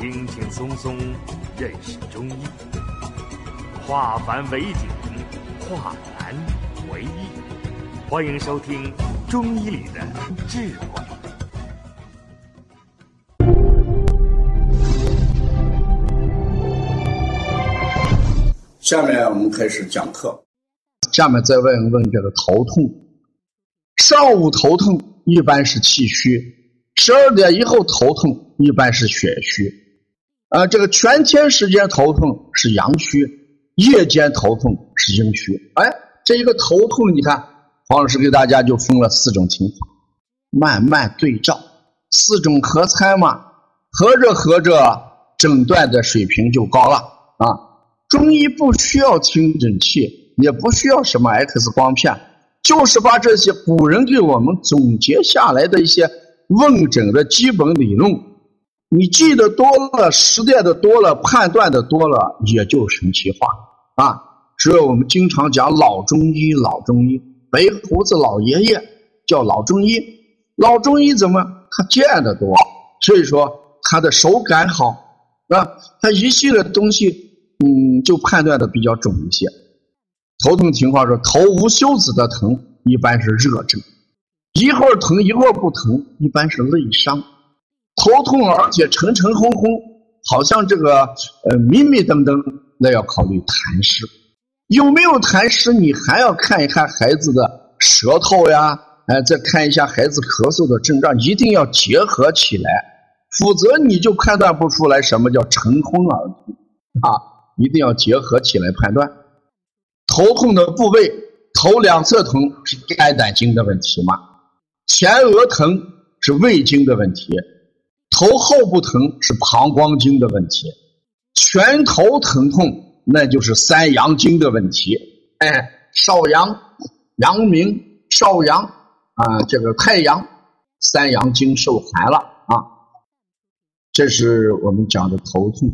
轻轻松松认识中医，化繁为简，化难为易。欢迎收听《中医里的智慧》。下面我们开始讲课。下面再问一问这个头痛，上午头痛一般是气虚，十二点以后头痛一般是血虚，啊，这个全天时间头痛是阳虚，夜间头痛是阴虚。哎，这一个头痛，你看黄老师给大家就分了四种情况，慢慢对照，四种合参嘛，合着合着，诊断的水平就高了啊。中医不需要听诊器，也不需要什么 X 光片，就是把这些古人给我们总结下来的一些问诊的基本理论，你记得多了，实践的多了，判断的多了，也就神奇化啊！所以我们经常讲老中医，老中医，白胡子老爷爷叫老中医，老中医怎么他见得多，所以说他的手感好啊，他一系列东西。嗯，就判断的比较准一些。头疼情况是头无休止的疼，一般是热症；一会儿疼一会儿不疼，一般是内伤。头痛而且沉沉轰轰，好像这个呃迷迷瞪瞪，那要考虑痰湿。有没有痰湿？你还要看一看孩子的舌头呀，哎，再看一下孩子咳嗽的症状，一定要结合起来，否则你就判断不出来什么叫沉昏而痛啊。一定要结合起来判断。头痛的部位，头两侧疼是肝胆经的问题吗？前额疼是胃经的问题，头后不疼是膀胱经的问题，全头疼痛那就是三阳经的问题。哎，少阳、阳明、少阳啊，这个太阳，三阳经受寒了啊，这是我们讲的头痛。